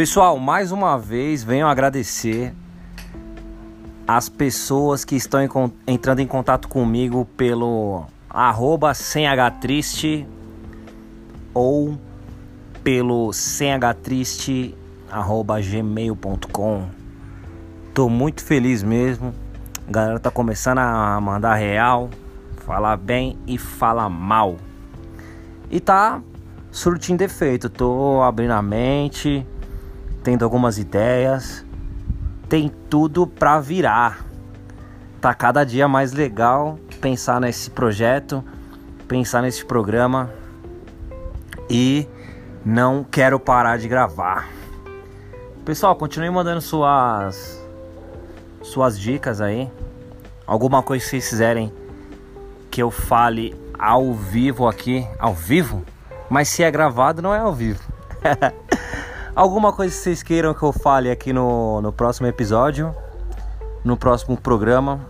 Pessoal, mais uma vez venho agradecer as pessoas que estão entrando em contato comigo pelo arroba triste ou pelo triste arroba gmail.com. Tô muito feliz mesmo. A galera tá começando a mandar real, falar bem e falar mal. E tá surtindo efeito. Tô abrindo a mente, tendo algumas ideias. Tem tudo pra virar. Tá cada dia mais legal pensar nesse projeto, pensar nesse programa e não quero parar de gravar. Pessoal, continue mandando suas suas dicas aí. Alguma coisa que vocês quiserem que eu fale ao vivo aqui, ao vivo? Mas se é gravado, não é ao vivo. Alguma coisa que vocês queiram que eu fale aqui no, no próximo episódio, no próximo programa,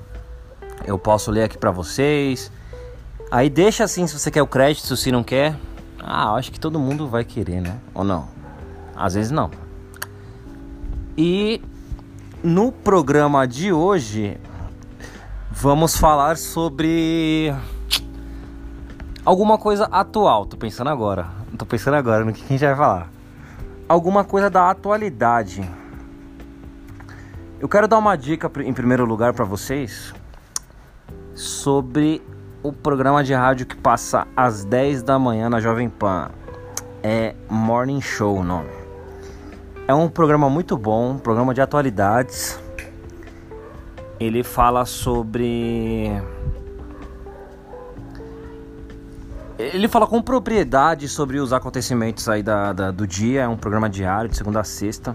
eu posso ler aqui para vocês. Aí deixa assim se você quer o crédito, se não quer. Ah, acho que todo mundo vai querer, né? Ou não? Às vezes não. E no programa de hoje vamos falar sobre alguma coisa atual. Tô pensando agora. Tô pensando agora no que a gente vai falar. Alguma coisa da atualidade. Eu quero dar uma dica em primeiro lugar para vocês sobre o programa de rádio que passa às 10 da manhã na Jovem Pan. É Morning Show o nome. É um programa muito bom, um programa de atualidades. Ele fala sobre Ele fala com propriedade sobre os acontecimentos aí da, da, do dia. É um programa diário, de segunda a sexta.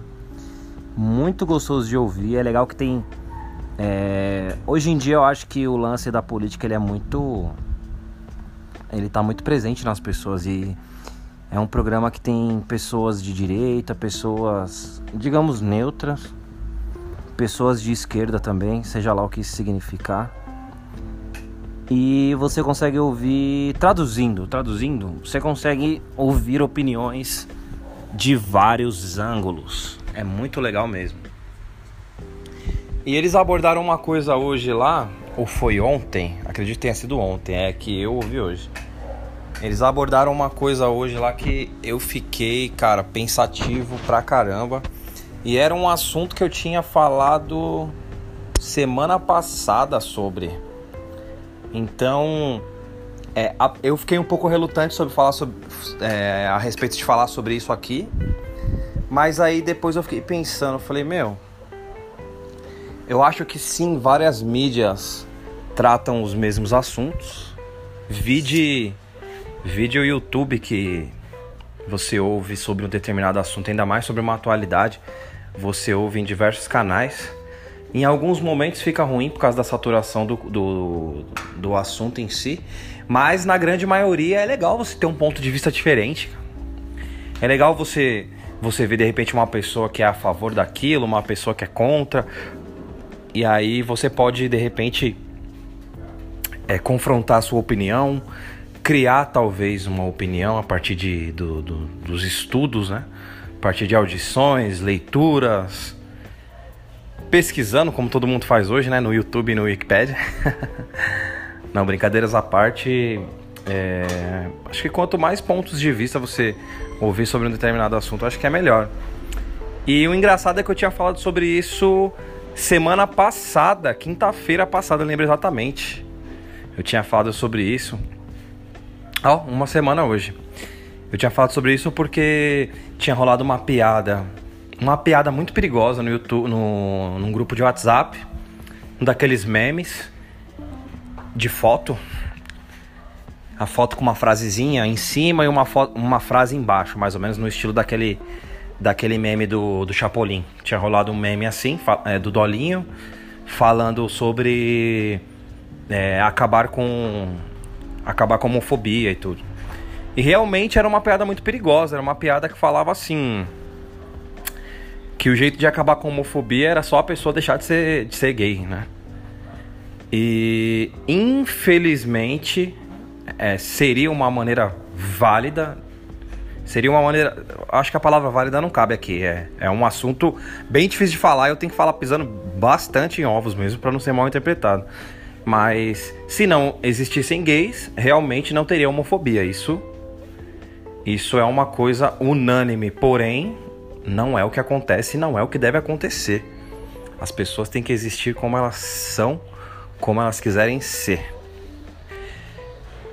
Muito gostoso de ouvir. É legal que tem. É... Hoje em dia eu acho que o lance da política ele é muito. Ele tá muito presente nas pessoas e é um programa que tem pessoas de direita, pessoas, digamos, neutras, pessoas de esquerda também, seja lá o que isso significar e você consegue ouvir traduzindo, traduzindo, você consegue ouvir opiniões de vários ângulos. É muito legal mesmo. E eles abordaram uma coisa hoje lá, ou foi ontem, acredito que tenha sido ontem, é que eu ouvi hoje. Eles abordaram uma coisa hoje lá que eu fiquei, cara, pensativo pra caramba. E era um assunto que eu tinha falado semana passada sobre. Então, é, eu fiquei um pouco relutante sobre falar sobre, é, a respeito de falar sobre isso aqui. Mas aí depois eu fiquei pensando, falei, meu, eu acho que sim, várias mídias tratam os mesmos assuntos. Vide vídeo YouTube que você ouve sobre um determinado assunto, ainda mais sobre uma atualidade, você ouve em diversos canais. Em alguns momentos fica ruim por causa da saturação do, do, do assunto em si, mas na grande maioria é legal você ter um ponto de vista diferente. É legal você você ver de repente uma pessoa que é a favor daquilo, uma pessoa que é contra, e aí você pode de repente é, confrontar a sua opinião, criar talvez uma opinião a partir de, do, do, dos estudos, né? A partir de audições, leituras, pesquisando, como todo mundo faz hoje, né? No YouTube e no Wikipedia. Não, brincadeiras à parte. É... Acho que quanto mais pontos de vista você ouvir sobre um determinado assunto, acho que é melhor. E o engraçado é que eu tinha falado sobre isso semana passada, quinta-feira passada, eu lembro exatamente. Eu tinha falado sobre isso. Ó, oh, uma semana hoje. Eu tinha falado sobre isso porque tinha rolado uma piada uma piada muito perigosa no YouTube, no, num grupo de WhatsApp, um daqueles memes de foto. A foto com uma frasezinha em cima e uma, uma frase embaixo, mais ou menos no estilo daquele, daquele meme do, do Chapolin. Tinha rolado um meme assim, é, do Dolinho, falando sobre é, acabar com acabar com homofobia e tudo. E realmente era uma piada muito perigosa, era uma piada que falava assim que o jeito de acabar com a homofobia era só a pessoa deixar de ser, de ser gay, né? E infelizmente é, seria uma maneira válida Seria uma maneira. Acho que a palavra válida não cabe aqui. É, é um assunto bem difícil de falar. Eu tenho que falar pisando bastante em ovos mesmo para não ser mal interpretado. Mas se não existissem gays, realmente não teria homofobia. Isso, isso é uma coisa unânime. Porém, não é o que acontece, não é o que deve acontecer. As pessoas têm que existir como elas são, como elas quiserem ser.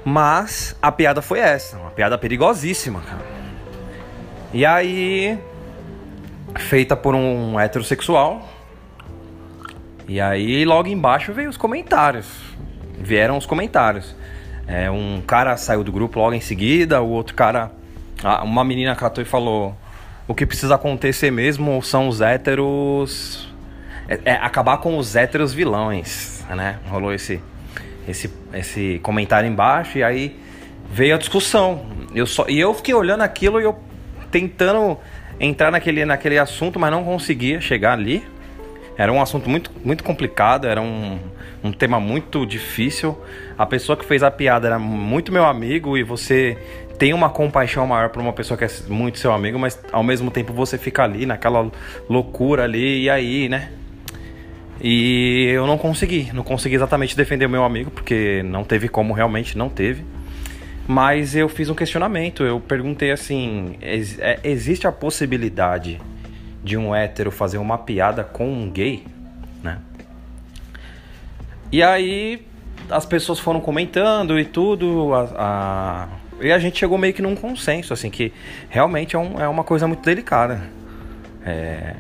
Mas a piada foi essa, uma piada perigosíssima, cara. E aí, feita por um heterossexual. E aí, logo embaixo veio os comentários. Vieram os comentários. É, um cara saiu do grupo logo em seguida, o outro cara. Uma menina catou e falou: O que precisa acontecer mesmo são os héteros. É, é, acabar com os héteros vilões, né? Rolou esse, esse, esse comentário embaixo e aí veio a discussão. Eu só, e eu fiquei olhando aquilo e eu tentando entrar naquele, naquele assunto, mas não conseguia chegar ali. Era um assunto muito, muito complicado, era um, um tema muito difícil. A pessoa que fez a piada era muito meu amigo e você tem uma compaixão maior por uma pessoa que é muito seu amigo, mas ao mesmo tempo você fica ali naquela loucura ali e aí, né? E eu não consegui, não consegui exatamente defender o meu amigo, porque não teve como realmente, não teve. Mas eu fiz um questionamento, eu perguntei assim: ex é, existe a possibilidade de um hétero fazer uma piada com um gay? Né? E aí as pessoas foram comentando e tudo, a, a, e a gente chegou meio que num consenso, assim, que realmente é, um, é uma coisa muito delicada. É,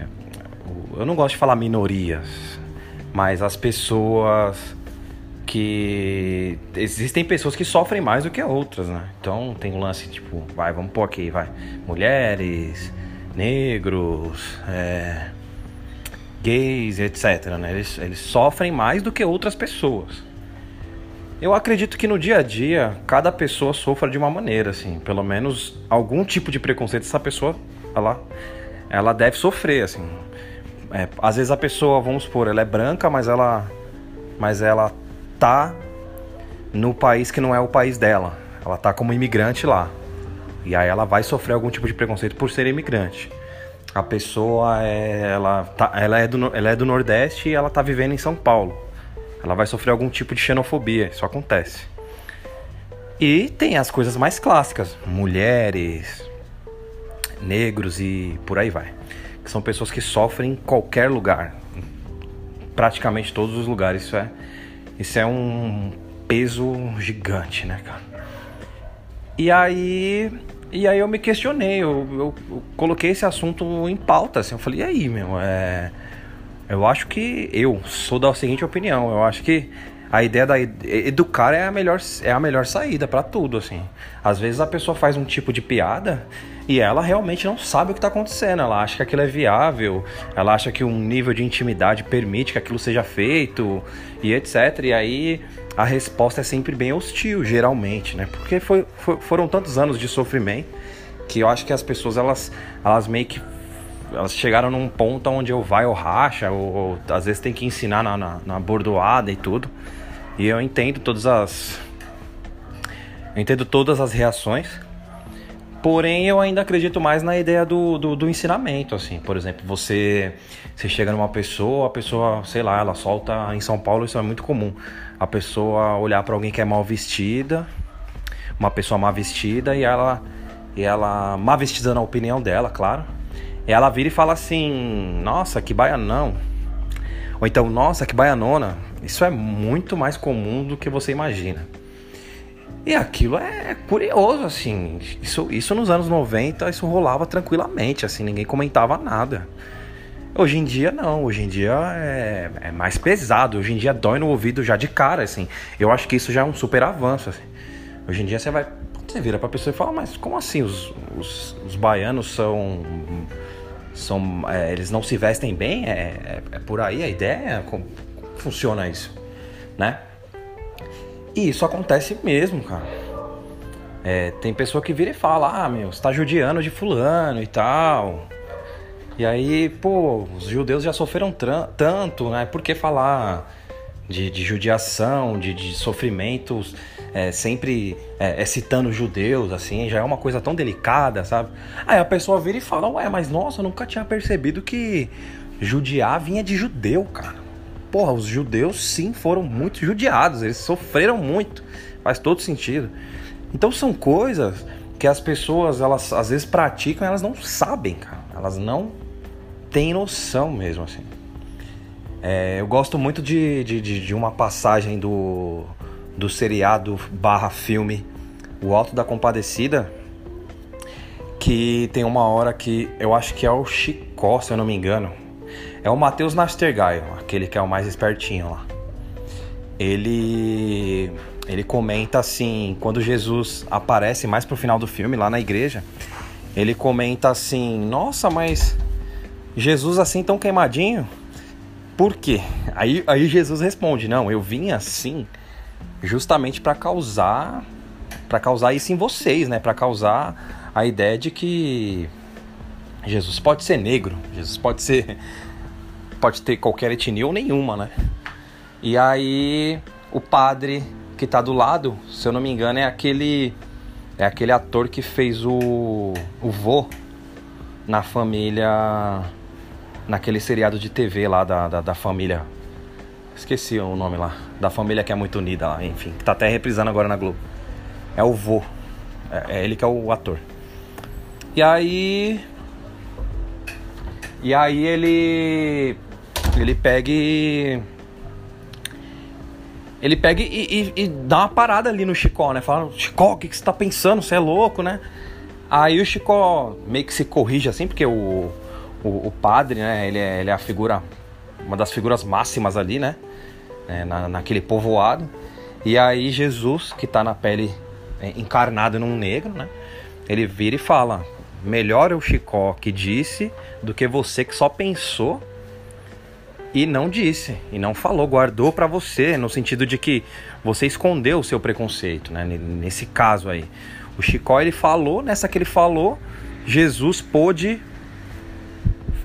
eu não gosto de falar minorias, mas as pessoas que existem pessoas que sofrem mais do que outras, né? Então tem um lance tipo, vai, vamos pôr aqui, vai, mulheres, negros, é, gays, etc. Né? Eles, eles sofrem mais do que outras pessoas. Eu acredito que no dia a dia cada pessoa sofra de uma maneira, assim, pelo menos algum tipo de preconceito essa pessoa, ela, ela deve sofrer, assim. É, às vezes a pessoa, vamos supor, ela é branca, mas ela, mas ela tá no país que não é o país dela. Ela tá como imigrante lá. E aí ela vai sofrer algum tipo de preconceito por ser imigrante. A pessoa é, ela, tá, ela, é do, ela é do Nordeste e ela tá vivendo em São Paulo. Ela vai sofrer algum tipo de xenofobia, isso acontece. E tem as coisas mais clássicas, mulheres, negros e por aí vai. Que são pessoas que sofrem em qualquer lugar. Praticamente todos os lugares, isso é isso é um peso gigante, né, cara? E aí, e aí eu me questionei, eu, eu, eu, coloquei esse assunto em pauta, assim, eu falei, e aí, meu, é... Eu acho que eu sou da seguinte opinião, eu acho que a ideia da educar é a melhor, é a melhor saída para tudo, assim. Às vezes a pessoa faz um tipo de piada e ela realmente não sabe o que está acontecendo. Ela acha que aquilo é viável, ela acha que um nível de intimidade permite que aquilo seja feito e etc. E aí a resposta é sempre bem hostil, geralmente, né? Porque foi, foi, foram tantos anos de sofrimento que eu acho que as pessoas elas, elas meio que elas chegaram num ponto onde eu vai ou racha, ou, ou às vezes tem que ensinar na, na, na bordoada e tudo. E eu entendo todas as. Eu entendo todas as reações. Porém, eu ainda acredito mais na ideia do, do, do, ensinamento, assim. Por exemplo, você, você chega numa pessoa, a pessoa, sei lá, ela solta... Em São Paulo isso é muito comum. A pessoa olhar para alguém que é mal vestida, uma pessoa mal vestida, e ela... E ela, mal vestida na opinião dela, claro. Ela vira e fala assim, nossa, que baianão. Ou então, nossa, que baianona. Isso é muito mais comum do que você imagina. E aquilo é curioso, assim. Isso, isso nos anos 90, isso rolava tranquilamente, assim, ninguém comentava nada. Hoje em dia não, hoje em dia é, é, mais pesado, hoje em dia dói no ouvido já de cara, assim. Eu acho que isso já é um super avanço, assim. Hoje em dia você vai. Você vira pra pessoa e fala, mas como assim os, os, os baianos são. São é, eles não se vestem bem? É, é, é por aí a ideia? Como, funciona isso? Né? E isso acontece mesmo, cara. É, tem pessoa que vira e fala, ah, meu, você tá judiando de fulano e tal. E aí, pô, os judeus já sofreram tanto, né? Por que falar de, de judiação, de, de sofrimentos é, sempre é, citando judeus, assim, já é uma coisa tão delicada, sabe? Aí a pessoa vira e fala, ué, mas nossa, eu nunca tinha percebido que judiar vinha de judeu, cara. Porra, os judeus sim foram muito judiados, eles sofreram muito, faz todo sentido. Então são coisas que as pessoas, elas às vezes praticam, elas não sabem, cara. Elas não têm noção mesmo, assim. É, eu gosto muito de, de, de, uma passagem do, do seriado barra filme O Alto da Compadecida, que tem uma hora que eu acho que é o Chicó, se eu não me engano. É o Matheus Nastergaio, aquele que é o mais espertinho lá. Ele ele comenta assim, quando Jesus aparece mais pro final do filme lá na igreja, ele comenta assim: "Nossa, mas Jesus assim tão queimadinho?" Por quê? Aí, aí Jesus responde: Não, eu vim assim justamente para causar para causar isso em vocês, né? Para causar a ideia de que Jesus pode ser negro, Jesus pode ser pode ter qualquer etnia ou nenhuma, né? E aí o padre que tá do lado, se eu não me engano, é aquele é aquele ator que fez o o vô na família naquele seriado de TV lá da, da, da, família. Esqueci o nome lá. Da família que é muito unida lá, enfim. Que tá até reprisando agora na Globo. É o vô. É, é ele que é o ator. E aí. E aí ele. Ele pega e. Ele pega e, e, e dá uma parada ali no Chicó, né? Fala, Chicó, o que, que você tá pensando? Você é louco, né? Aí o Chicó meio que se corrige assim, porque o, o, o padre, né? Ele é, ele é a figura, uma das figuras máximas ali, né? É, na, naquele povoado. E aí Jesus, que está na pele é, encarnado num negro, né? Ele vira e fala: melhor é o Chicó que disse do que você que só pensou e não disse, e não falou, guardou para você, no sentido de que você escondeu o seu preconceito, né? Nesse caso aí. O Chicó ele falou, nessa que ele falou, Jesus pôde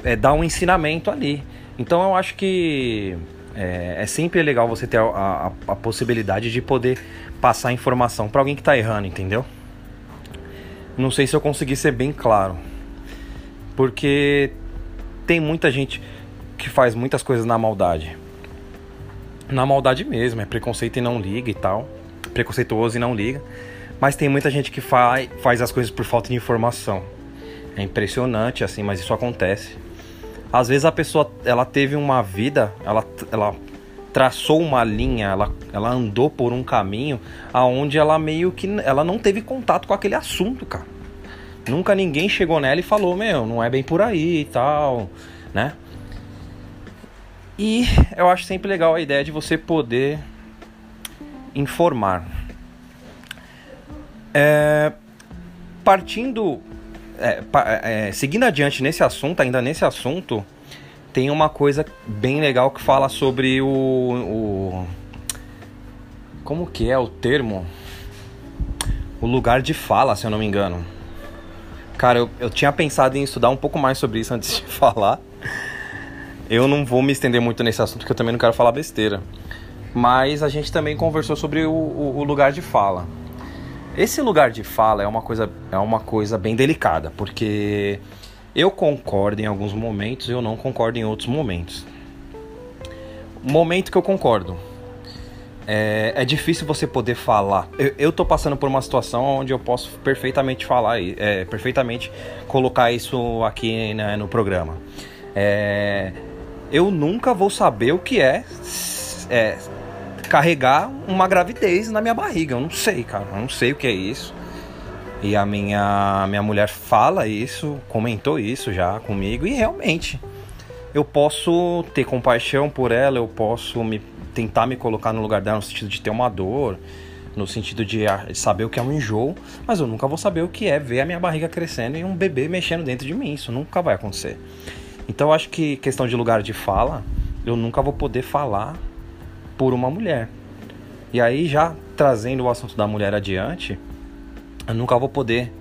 é, dar um ensinamento ali. Então eu acho que é, é sempre legal você ter a, a, a, possibilidade de poder passar informação para alguém que está errando, entendeu? Não sei se eu consegui ser bem claro. Porque tem muita gente que faz muitas coisas na maldade. Na maldade mesmo, é preconceito e não liga e tal. Preconceituoso e não liga. Mas tem muita gente que faz, faz as coisas por falta de informação. É impressionante assim, mas isso acontece. Às vezes a pessoa ela teve uma vida, ela, ela traçou uma linha, ela, ela andou por um caminho aonde ela meio que ela não teve contato com aquele assunto, cara. Nunca ninguém chegou nela e falou, meu, não é bem por aí e tal, né? E eu acho sempre legal a ideia de você poder informar. É, partindo é, é, seguindo adiante nesse assunto, ainda nesse assunto, tem uma coisa bem legal que fala sobre o, o como que é o termo? O lugar de fala, se eu não me engano. Cara, eu, eu tinha pensado em estudar um pouco mais sobre isso antes de falar. Eu não vou me estender muito nesse assunto, porque eu também não quero falar besteira. Mas a gente também conversou sobre o, o, o lugar de fala. Esse lugar de fala é uma coisa, é uma coisa bem delicada, porque eu concordo em alguns momentos e eu não concordo em outros momentos. Momento que eu concordo. É, é difícil você poder falar. Eu, eu tô passando por uma situação onde eu posso perfeitamente falar, é, perfeitamente colocar isso aqui né, no programa. É, eu nunca vou saber o que é, é carregar uma gravidez na minha barriga. Eu não sei, cara. Eu não sei o que é isso. E a minha, minha mulher fala isso, comentou isso já comigo, e realmente eu posso ter compaixão por ela, eu posso me, tentar me colocar no lugar dela no sentido de ter uma dor, no sentido de saber o que é um enjoo, mas eu nunca vou saber o que é ver a minha barriga crescendo e um bebê mexendo dentro de mim. Isso nunca vai acontecer. Então eu acho que questão de lugar de fala, eu nunca vou poder falar por uma mulher. E aí, já trazendo o assunto da mulher adiante, eu nunca vou poder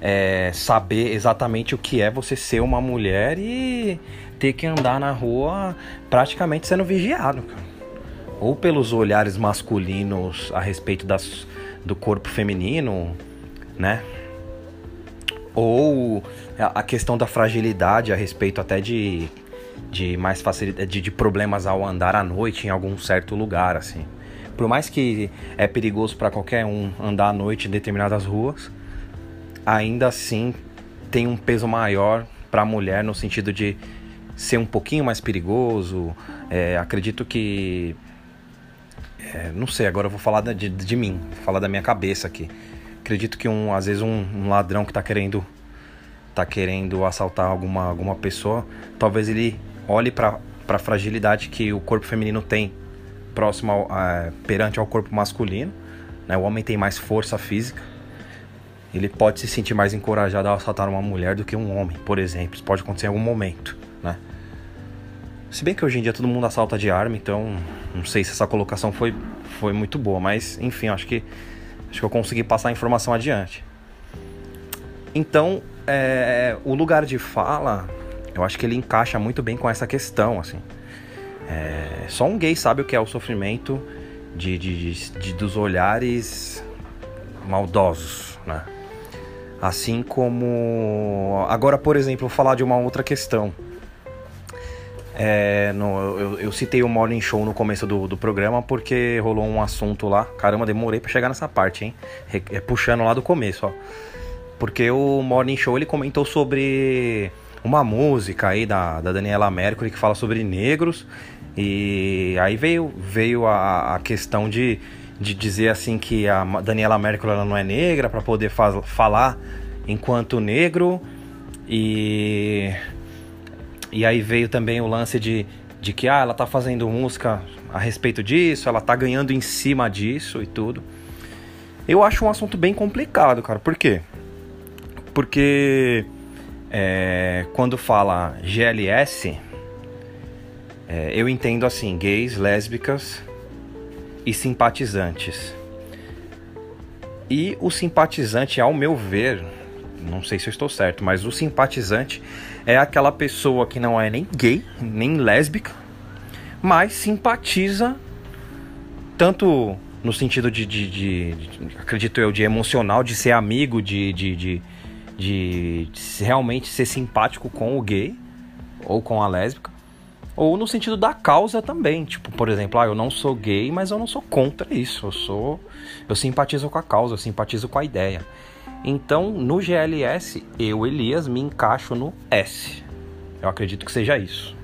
é, saber exatamente o que é você ser uma mulher e ter que andar na rua praticamente sendo vigiado, cara. Ou pelos olhares masculinos a respeito das, do corpo feminino, né? Ou a questão da fragilidade a respeito até de, de mais facilidade, de, de problemas ao andar à noite em algum certo lugar, assim. Por mais que é perigoso para qualquer um andar à noite em determinadas ruas, ainda assim tem um peso maior para a mulher no sentido de ser um pouquinho mais perigoso. É, acredito que. É, não sei, agora eu vou falar de, de mim, falar da minha cabeça aqui. Acredito que um, às vezes um, um ladrão que está querendo tá querendo assaltar alguma, alguma pessoa, talvez ele olhe para a fragilidade que o corpo feminino tem próximo ao, a, perante ao corpo masculino. Né? O homem tem mais força física. Ele pode se sentir mais encorajado a assaltar uma mulher do que um homem, por exemplo. Isso pode acontecer em algum momento, né? Se bem que hoje em dia todo mundo assalta de arma, então não sei se essa colocação foi, foi muito boa, mas enfim, acho que acho que eu consegui passar a informação adiante. Então, é, o lugar de fala, eu acho que ele encaixa muito bem com essa questão, assim. É, só um gay sabe o que é o sofrimento de, de, de, de dos olhares maldosos, né? Assim como. Agora, por exemplo, vou falar de uma outra questão. É, no, eu, eu, citei o Morning Show no começo do, do, programa porque rolou um assunto lá. Caramba, demorei para chegar nessa parte, hein? É, puxando lá do começo, ó. Porque o Morning Show ele comentou sobre uma música aí da, da Daniela Mercury que fala sobre negros. E aí veio, veio a, a questão de de dizer assim que a Daniela Mercury ela não é negra para poder fa falar enquanto negro e e aí veio também o lance de, de que ah, ela tá fazendo música a respeito disso, ela tá ganhando em cima disso e tudo. Eu acho um assunto bem complicado, cara. Por quê? Porque é, quando fala GLS, é, eu entendo assim, gays, lésbicas, e simpatizantes. E o simpatizante, ao meu ver, não sei se eu estou certo, mas o simpatizante é aquela pessoa que não é nem gay, nem lésbica, mas simpatiza tanto no sentido de, de, de, de acredito eu, de emocional, de ser amigo, de, de, de, de, realmente ser simpático com o gay ou com a lésbica, ou no sentido da causa também. Tipo, por exemplo, ah, eu não sou gay, mas eu não sou contra isso. Eu sou. Eu simpatizo com a causa, eu simpatizo com a ideia. Então, no GLS, eu, Elias, me encaixo no S. Eu acredito que seja isso.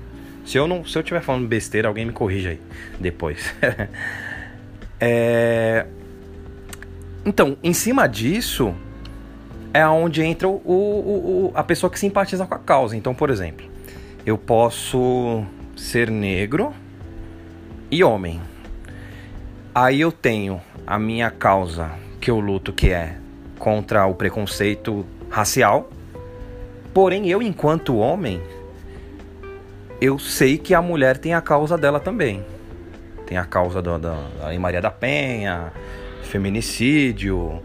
Se eu não, se eu estiver falando besteira, alguém me corrija aí depois. é... Então, em cima disso, é onde entra o, o, o, a pessoa que simpatiza com a causa. Então, por exemplo, eu posso ser negro e homem. Aí eu tenho a minha causa que eu luto, que é contra o preconceito racial. Porém, eu, enquanto homem, eu sei que a mulher tem a causa dela também. Tem a causa da, da Maria da Penha, feminicídio,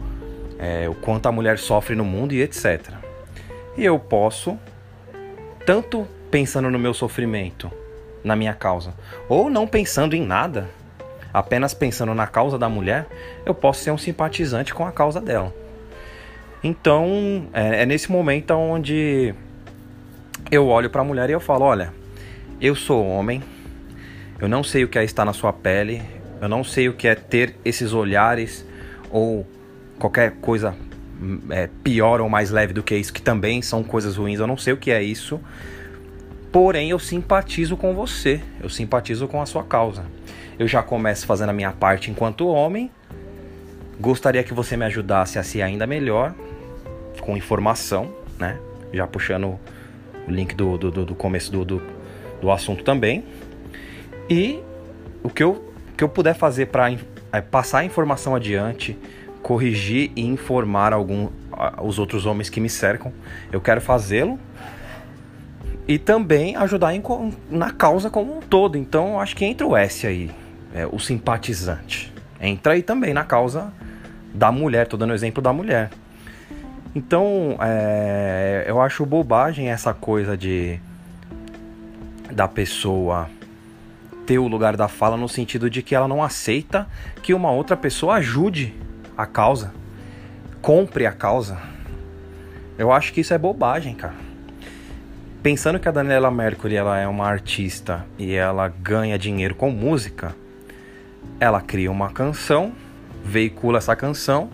é, o quanto a mulher sofre no mundo e etc. E eu posso, tanto pensando no meu sofrimento, na minha causa, ou não pensando em nada, apenas pensando na causa da mulher, eu posso ser um simpatizante com a causa dela. Então, é, é nesse momento onde eu olho para a mulher e eu falo: olha, eu sou homem, eu não sei o que é estar na sua pele, eu não sei o que é ter esses olhares ou qualquer coisa é, pior ou mais leve do que isso, que também são coisas ruins, eu não sei o que é isso, Porém, eu simpatizo com você, eu simpatizo com a sua causa. Eu já começo fazendo a minha parte enquanto homem. Gostaria que você me ajudasse a ser ainda melhor com informação, né? Já puxando o link do, do, do começo do, do, do, assunto também. E o que eu, que eu puder fazer para é, passar a informação adiante, corrigir e informar algum, os outros homens que me cercam, eu quero fazê-lo e também ajudar em, na causa como um todo. Então, acho que entra o S aí, é, o simpatizante. Entra aí também na causa da mulher, tô dando exemplo da mulher. Então, é, eu acho bobagem essa coisa de da pessoa ter o lugar da fala no sentido de que ela não aceita que uma outra pessoa ajude a causa, compre a causa. Eu acho que isso é bobagem, cara. Pensando que a Daniela Mercury ela é uma artista e ela ganha dinheiro com música, ela cria uma canção, veicula essa canção,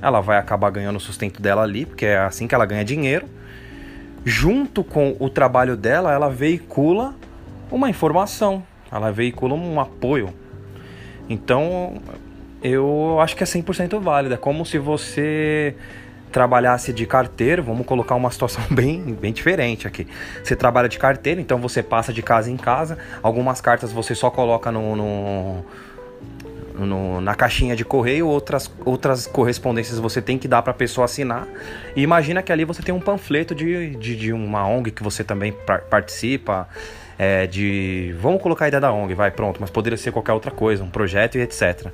ela vai acabar ganhando o sustento dela ali, porque é assim que ela ganha dinheiro. Junto com o trabalho dela, ela veicula uma informação, ela veicula um apoio. Então, eu acho que é 100% válido. É como se você trabalhasse de carteiro, vamos colocar uma situação bem, bem diferente aqui. Você trabalha de carteiro, então você passa de casa em casa. Algumas cartas você só coloca no, no, no na caixinha de correio, outras, outras correspondências você tem que dar para a pessoa assinar. E imagina que ali você tem um panfleto de, de, de uma ONG que você também participa. É, de. Vamos colocar a ideia da ONG, vai, pronto, mas poderia ser qualquer outra coisa, um projeto e etc.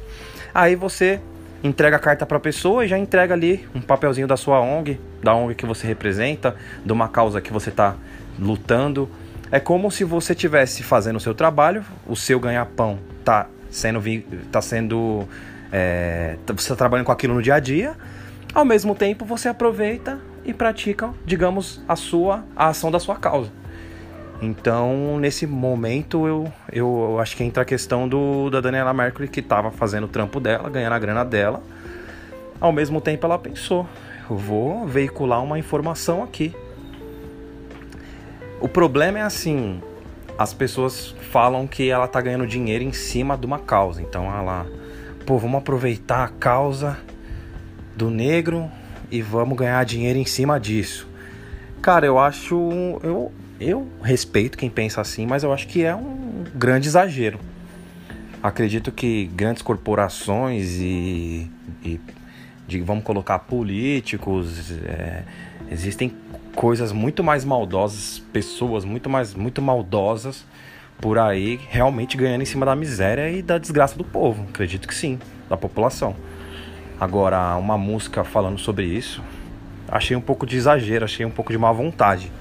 Aí você entrega a carta para a pessoa e já entrega ali um papelzinho da sua ONG, da ONG que você representa, de uma causa que você está lutando. É como se você estivesse fazendo o seu trabalho, o seu ganha-pão tá sendo, tá sendo é, você está trabalhando com aquilo no dia a dia. Ao mesmo tempo, você aproveita e pratica, digamos, a sua a ação da sua causa. Então, nesse momento, eu, eu acho que entra a questão do, da Daniela Mercury, que estava fazendo o trampo dela, ganhando a grana dela. Ao mesmo tempo, ela pensou: eu vou veicular uma informação aqui. O problema é assim: as pessoas falam que ela tá ganhando dinheiro em cima de uma causa. Então, ela, pô, vamos aproveitar a causa do negro e vamos ganhar dinheiro em cima disso. Cara, eu acho. Eu, eu respeito quem pensa assim, mas eu acho que é um grande exagero. Acredito que grandes corporações e, e de, vamos colocar políticos, é, existem coisas muito mais maldosas, pessoas muito mais muito maldosas por aí realmente ganhando em cima da miséria e da desgraça do povo. Acredito que sim, da população. Agora, uma música falando sobre isso, achei um pouco de exagero, achei um pouco de má vontade.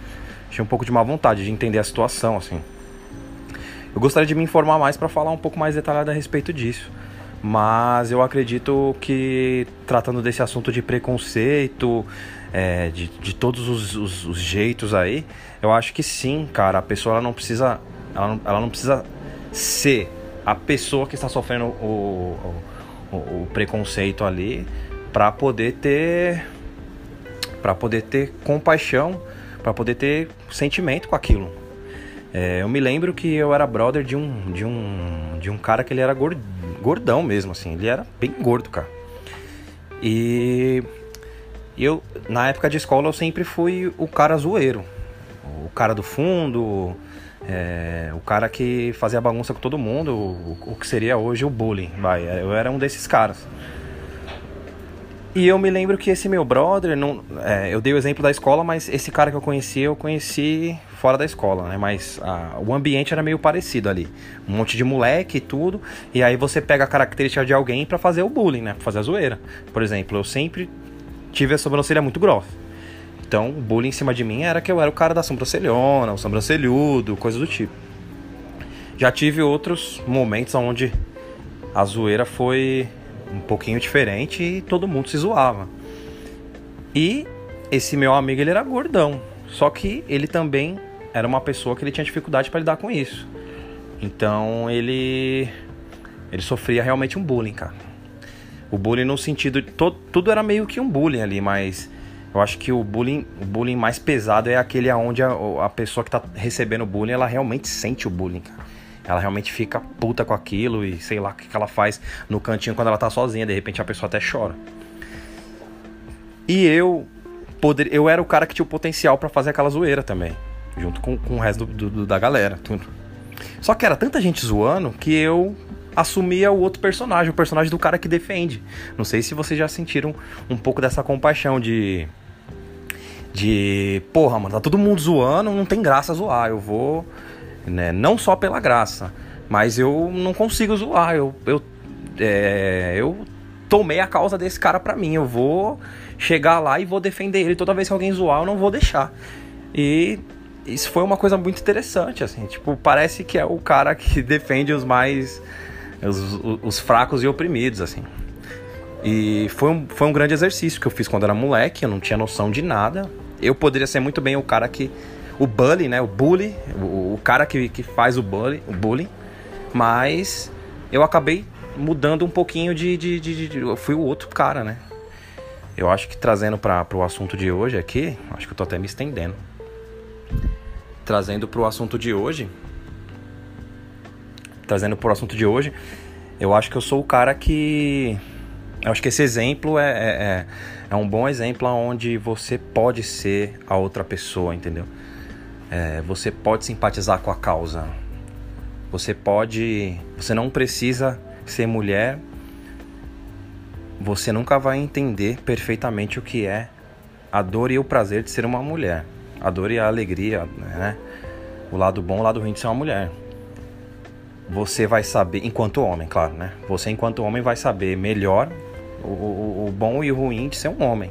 Tinha um pouco de má vontade de entender a situação, assim. Eu gostaria de me informar mais para falar um pouco mais detalhado a respeito disso. Mas eu acredito que, tratando desse assunto de preconceito, é, de, de todos os, os, os, jeitos aí, eu acho que sim, cara. A pessoa ela não precisa. Ela não, ela não precisa ser a pessoa que está sofrendo o, o, o preconceito ali para poder ter. para poder ter compaixão para poder ter sentimento com aquilo. É, eu me lembro que eu era brother de um de um de um cara que ele era gordão mesmo assim, ele era bem gordo, cara. E eu na época de escola eu sempre fui o cara zoeiro, o cara do fundo, é, o cara que fazia bagunça com todo mundo, o, o que seria hoje o bullying, vai. Eu era um desses caras. E eu me lembro que esse meu brother, não, é, eu dei o exemplo da escola, mas esse cara que eu conheci, eu conheci fora da escola, né? Mas a, o ambiente era meio parecido ali. Um monte de moleque e tudo. E aí você pega a característica de alguém para fazer o bullying, né? Pra fazer a zoeira. Por exemplo, eu sempre tive a sobrancelha muito grossa. Então, o bullying em cima de mim era que eu era o cara da sobrancelhona, o sobrancelhudo, coisa do tipo. Já tive outros momentos onde a zoeira foi um pouquinho diferente e todo mundo se zoava. E esse meu amigo ele era gordão, só que ele também era uma pessoa que ele tinha dificuldade para lidar com isso. Então ele ele sofria realmente um bullying, cara. O bullying no sentido todo, tudo era meio que um bullying ali, mas eu acho que o bullying, o bullying mais pesado é aquele aonde a, a pessoa que tá recebendo bullying, ela realmente sente o bullying, cara ela realmente fica puta com aquilo e sei lá o que, ela faz no cantinho quando ela tá sozinha, de repente a pessoa até chora. E eu poder, eu era o cara que tinha o potencial para fazer aquela zoeira também, junto com, com o resto do, do, da galera, tudo. Só que era tanta gente zoando que eu assumia o outro personagem, o personagem do cara que defende. Não sei se vocês já sentiram um pouco dessa compaixão de de, porra, mano, tá todo mundo zoando, não tem graça zoar. Eu vou né? Não só pela graça, mas eu não consigo zoar. Eu, eu, é, eu tomei a causa desse cara pra mim. Eu vou chegar lá e vou defender ele. Toda vez que alguém zoar, eu não vou deixar. E isso foi uma coisa muito interessante, assim. Tipo, parece que é o cara que defende os mais. os, os fracos e oprimidos, assim. E foi um, foi um grande exercício que eu fiz quando era moleque, eu não tinha noção de nada. Eu poderia ser muito bem o cara que. O bully, né? O bully, o, o cara que, que faz o bully, o bullying. Mas eu acabei mudando um pouquinho de, de, de, de, Eu fui o outro cara, né? Eu acho que trazendo para o assunto de hoje aqui, acho que eu tô até me estendendo. Trazendo para o assunto de hoje. Trazendo para o assunto de hoje, eu acho que eu sou o cara que. Eu acho que esse exemplo é, é, é, é um bom exemplo onde você pode ser a outra pessoa, entendeu? É, você pode simpatizar com a causa. Você pode. Você não precisa ser mulher você nunca vai entender perfeitamente o que é a dor e o prazer de ser uma mulher. A dor e a alegria, né? O lado bom, o lado ruim de ser uma mulher. Você vai saber, enquanto homem, claro, né? Você, enquanto homem, vai saber melhor o, o, o bom e o ruim de ser um homem.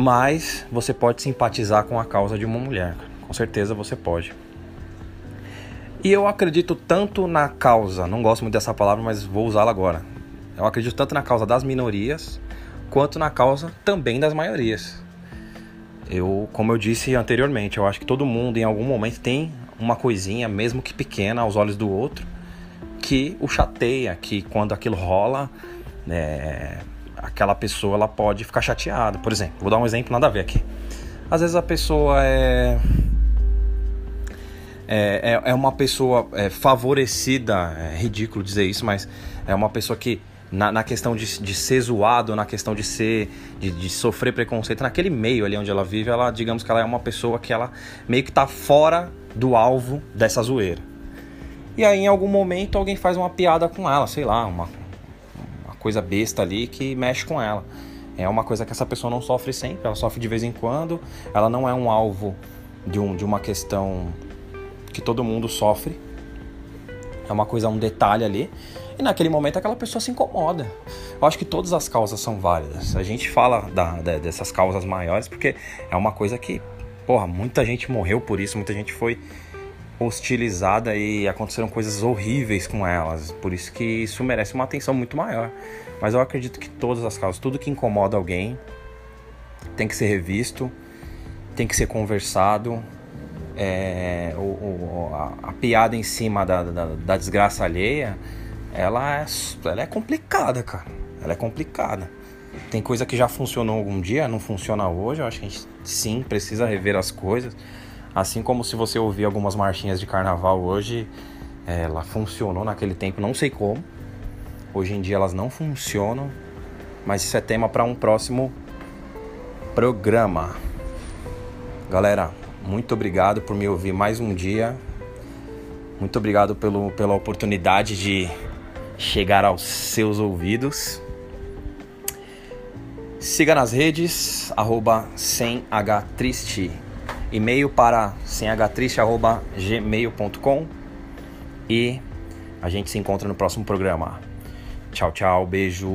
Mas você pode simpatizar com a causa de uma mulher. Com certeza você pode. E eu acredito tanto na causa, não gosto muito dessa palavra, mas vou usá-la agora. Eu acredito tanto na causa das minorias quanto na causa também das maiorias. Eu, como eu disse anteriormente, eu acho que todo mundo em algum momento tem uma coisinha, mesmo que pequena aos olhos do outro, que o chateia, que quando aquilo rola, é, aquela pessoa ela pode ficar chateada. Por exemplo, vou dar um exemplo nada a ver aqui. Às vezes a pessoa é é, é, é uma pessoa é, favorecida, é ridículo dizer isso, mas é uma pessoa que na, na questão de, de ser zoado, na questão de ser, de, de, sofrer preconceito, naquele meio ali onde ela vive, ela, digamos que ela é uma pessoa que ela meio que tá fora do alvo dessa zoeira. E aí em algum momento alguém faz uma piada com ela, sei lá, uma, coisa besta ali que mexe com ela. É uma coisa que essa pessoa não sofre sempre, ela sofre de vez em quando, ela não é um alvo de, um, de uma questão que todo mundo sofre. É uma coisa, um detalhe ali. E naquele momento aquela pessoa se incomoda. Eu acho que todas as causas são válidas. A gente fala da, da, dessas causas maiores porque é uma coisa que, porra, muita gente morreu por isso, muita gente foi hostilizada e aconteceram coisas horríveis com elas. Por isso que isso merece uma atenção muito maior. Mas eu acredito que todas as causas, tudo que incomoda alguém, tem que ser revisto, tem que ser conversado. É, o, o, a, a, piada em cima da, da, da desgraça alheia ela é, ela é complicada, cara. Ela é complicada. Tem coisa que já funcionou algum dia, não funciona hoje. Eu acho que a gente sim precisa rever as coisas. Assim como se você ouvir algumas marchinhas de carnaval hoje, ela funcionou naquele tempo, não sei como. Hoje em dia elas não funcionam, mas isso é tema para um próximo programa. Galera, muito obrigado por me ouvir mais um dia. Muito obrigado pelo, pela oportunidade de chegar aos seus ouvidos. Siga nas redes, arroba sem h triste. E-mail para semhtriste, arroba gmail.com. E a gente se encontra no próximo programa. Tchau, tchau, beijo.